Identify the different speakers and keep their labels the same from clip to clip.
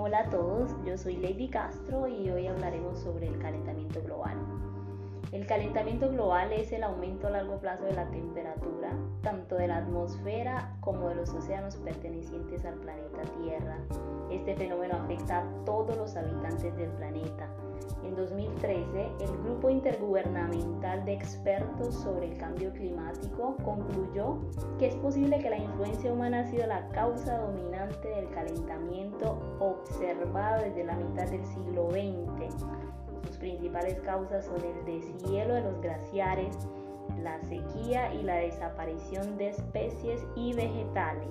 Speaker 1: Hola a todos, yo soy Lady Castro y hoy hablaremos sobre el calentamiento global. El calentamiento global es el aumento a largo plazo de la temperatura, tanto de la atmósfera como de los océanos pertenecientes al planeta Tierra. Este fenómeno afecta a todos los habitantes del planeta. En 2013, el Grupo Intergubernamental de Expertos sobre el Cambio Climático concluyó que es posible que la influencia humana ha sido la causa dominante del calentamiento observado desde la mitad del siglo XX. Sus principales causas son el deshielo de los glaciares, la sequía y la desaparición de especies y vegetales.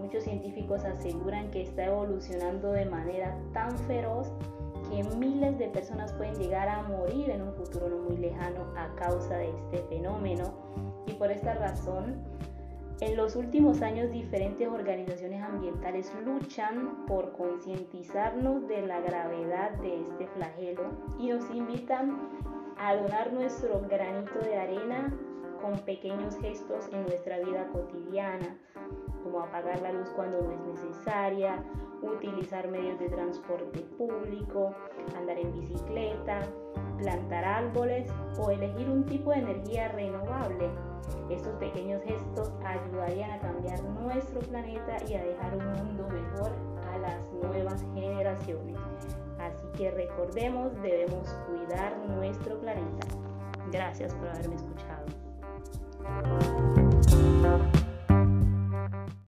Speaker 1: Muchos científicos aseguran que está evolucionando de manera tan feroz que miles de personas pueden llegar a morir en un futuro no muy lejano a causa de este fenómeno. Y por esta razón, en los últimos años diferentes organizaciones ambientales luchan por concientizarnos de la gravedad de este flagelo y nos invitan a donar nuestro granito de arena con pequeños gestos en nuestra vida cotidiana, como apagar la luz cuando no es necesaria, utilizar medios de transporte público, andar en bicicleta, plantar árboles o elegir un tipo de energía renovable. Estos pequeños gestos ayudarían a cambiar nuestro planeta y a dejar un mundo mejor a las nuevas generaciones. Así que recordemos, debemos cuidar nuestro planeta. Gracias por haberme escuchado.